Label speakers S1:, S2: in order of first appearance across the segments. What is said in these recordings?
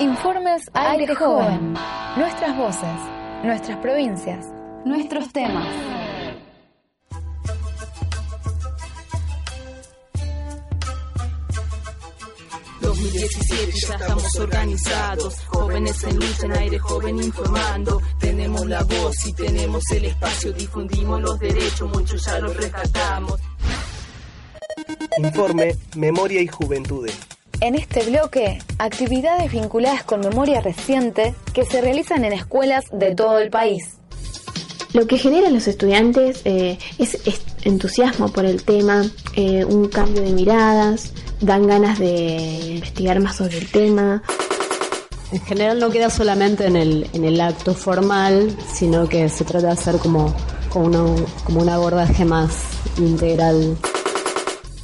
S1: Informes Aire Joven. Nuestras voces, nuestras provincias, nuestros temas.
S2: ...2017 ya estamos organizados, jóvenes en lucha en aire joven informando, tenemos la voz y tenemos el espacio, difundimos los derechos, muchos ya los rescatamos.
S3: Informe Memoria y Juventudes.
S1: En este bloque, actividades vinculadas con memoria reciente que se realizan en escuelas de todo el país.
S4: Lo que generan los estudiantes eh, es, entusiasmo por el tema, eh, un cambio de miradas, dan ganas de investigar más sobre el tema.
S5: En general no queda solamente en el, en el acto formal, sino que se trata de hacer como, como, como un abordaje más integral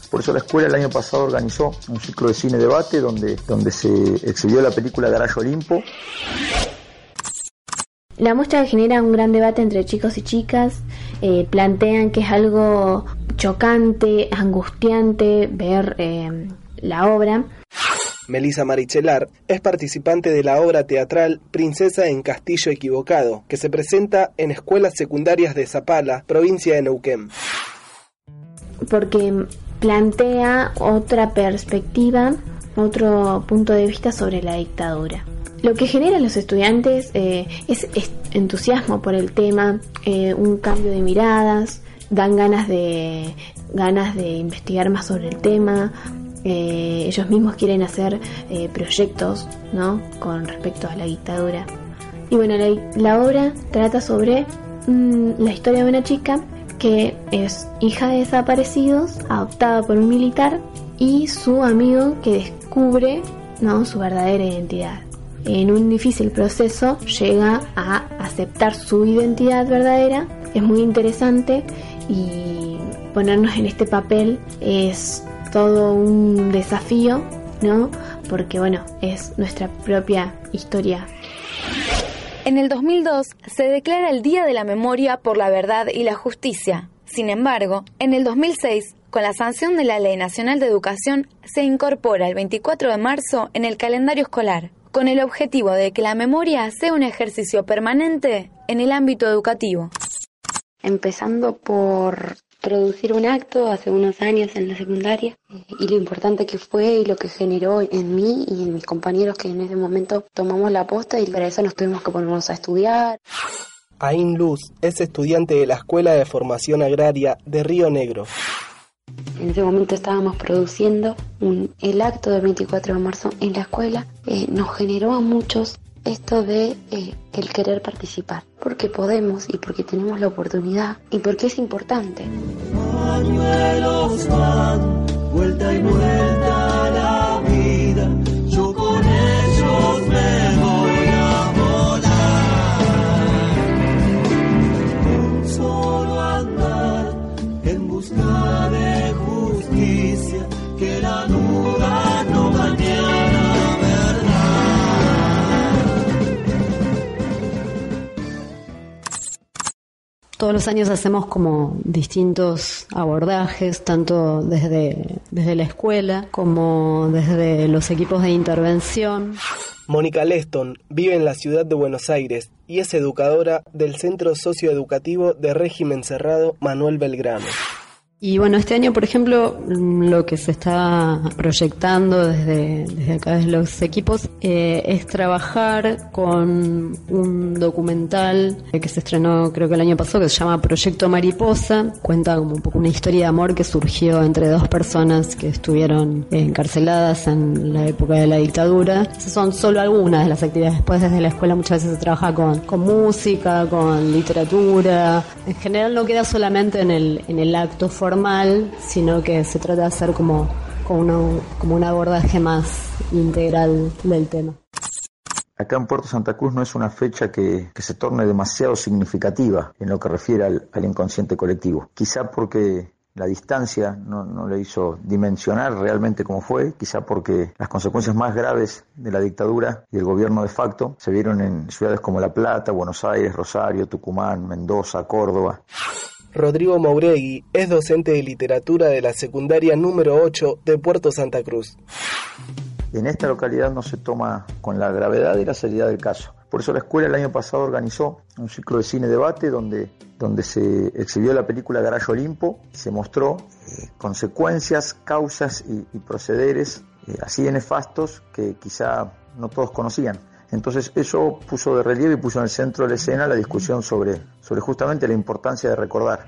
S6: por eso la escuela el año pasado organizó un ciclo de cine debate donde, donde se exhibió la película Garayo Olimpo.
S4: La muestra genera un gran debate entre chicos y chicas, eh, plantean que es algo chocante, angustiante ver eh, la obra.
S3: Melissa Marichelar es participante de la obra teatral Princesa en Castillo Equivocado, que se presenta en escuelas secundarias de Zapala, provincia de Neuquén.
S4: Porque plantea otra perspectiva, otro punto de vista sobre la dictadura. Lo que genera en los estudiantes eh, es, entusiasmo por el tema, eh, un cambio de miradas, dan ganas de, ganas de investigar más sobre el tema, eh, ellos mismos quieren hacer proyectos ¿no? con respecto a la dictadura. Y bueno, la, obra trata sobre mm, la historia de una chica que es hija de desaparecidos, adoptada por un militar, y su amigo que descubre ¿no? su verdadera identidad. En un difícil proceso llega a aceptar su identidad verdadera. Es muy interesante y ponernos en este papel es todo un desafío, ¿no? Porque bueno, es nuestra propia historia.
S1: En el 2002 se declara el Día de la Memoria por la Verdad y la Justicia. Sin embargo, en el 2006, con la sanción de la Ley Nacional de Educación, se incorpora el 24 de marzo en el calendario escolar, con el objetivo de que la memoria sea un ejercicio permanente en el ámbito educativo.
S7: Empezando por producir un acto hace unos años en la secundaria y lo importante que fue y lo que generó en mí y en mis compañeros que en ese momento tomamos la posta y para eso nos tuvimos que ponernos a estudiar.
S3: Ain Luz es estudiante de la Escuela de Formación Agraria de Río Negro.
S7: En ese momento estábamos produciendo el acto del 24 de marzo en la escuela. Eh, nos generó a muchos esto de eh, el querer participar, porque podemos y porque tenemos la oportunidad y porque es importante.
S5: Todos los años hacemos como distintos abordajes, tanto desde, desde la escuela como desde los equipos de intervención.
S3: Mónica Leston vive en la ciudad de Buenos Aires y es educadora del Centro Socioeducativo de Régimen Cerrado Manuel Belgrano.
S5: Y bueno, este año, por ejemplo, lo que se está proyectando desde, desde acá, desde los equipos, eh, es trabajar con un documental que se estrenó creo que el año pasado, que se llama Proyecto Mariposa. Cuenta como un poco una historia de amor que surgió entre dos personas que estuvieron encarceladas en la época de la dictadura. Esas son solo algunas de las actividades. Después desde la escuela muchas veces se trabaja con, con música, con literatura. En general no queda solamente en el, en el acto formal formal, sino que se trata de hacer como, como, un abordaje más integral del tema.
S6: Acá en Puerto Santa Cruz no es una fecha que, se torne demasiado significativa en lo que refiere al, inconsciente colectivo. Quizá porque la distancia no, no, le hizo dimensionar realmente cómo fue, quizá porque las consecuencias más graves de la dictadura y el gobierno de facto se vieron en ciudades como La Plata, Buenos Aires, Rosario, Tucumán, Mendoza, Córdoba.
S3: Rodrigo Mauregui es docente de literatura de la secundaria número 8 de Puerto Santa Cruz.
S6: en esta localidad no se toma con la gravedad y la seriedad del caso. Por eso la escuela el año pasado organizó un ciclo de cine debate donde, donde se exhibió la película Garayo Olimpo, se mostró eh, consecuencias, causas y, procederes eh, así de nefastos que quizá no todos conocían. Entonces eso puso de relieve y puso en el centro de la escena la discusión sobre, sobre justamente la importancia de recordar.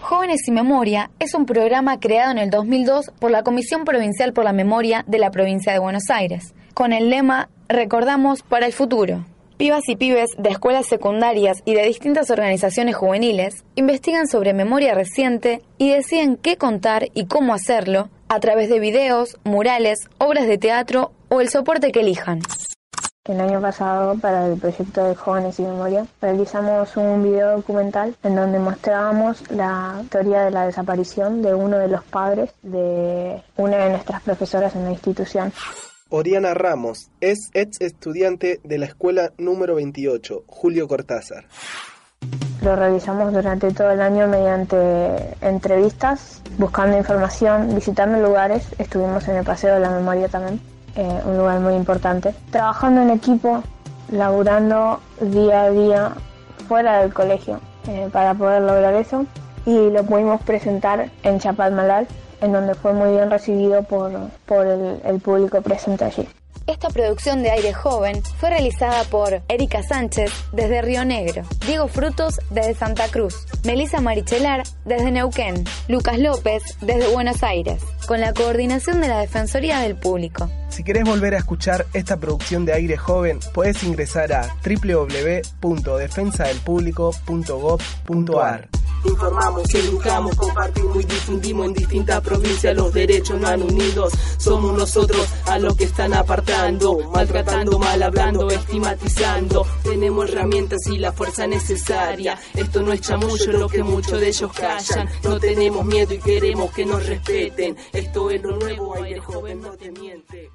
S1: Jóvenes y Memoria es un programa creado en el 2002 por la Comisión Provincial por la Memoria de la provincia de Buenos Aires, con el lema Recordamos para el futuro. Pibas y pibes de escuelas secundarias y de distintas organizaciones juveniles investigan sobre memoria reciente y deciden qué contar y cómo hacerlo a través de videos, murales, obras de teatro o el soporte que elijan.
S8: El año pasado, para el proyecto de Jóvenes y Memoria, realizamos un video documental en donde mostrábamos la historia de la desaparición de uno de los padres de una de nuestras profesoras en la institución.
S3: Oriana Ramos es ex estudiante de la escuela número 28, Julio Cortázar.
S8: Lo realizamos durante todo el año mediante entrevistas, buscando información, visitando lugares. Estuvimos en el Paseo de la Memoria también eh, un lugar muy importante. Trabajando en equipo, laburando día a día fuera del colegio eh, para poder lograr eso y lo pudimos presentar en Chapadmalal, en donde fue muy bien recibido por, por el público presente allí.
S1: Esta producción de Aire Joven fue realizada por Erika Sánchez desde Río Negro, Diego Frutos desde Santa Cruz, Melissa Marichelar desde Neuquén, Lucas López desde Buenos Aires, con la coordinación de la Defensoría del Público.
S3: Si querés volver a escuchar esta producción de Aire Joven, puedes ingresar a www.defensadelpublico.gov.ar.
S2: Informamos, educamos, compartimos y difundimos en distintas provincias los derechos no han unidos. Somos nosotros a los que están apartando, maltratando, mal hablando, estigmatizando. Tenemos herramientas y la fuerza necesaria. Esto no es chamullo lo que muchos de ellos callan. No tenemos miedo y queremos que nos respeten. Esto es lo nuevo, aire joven no te miente.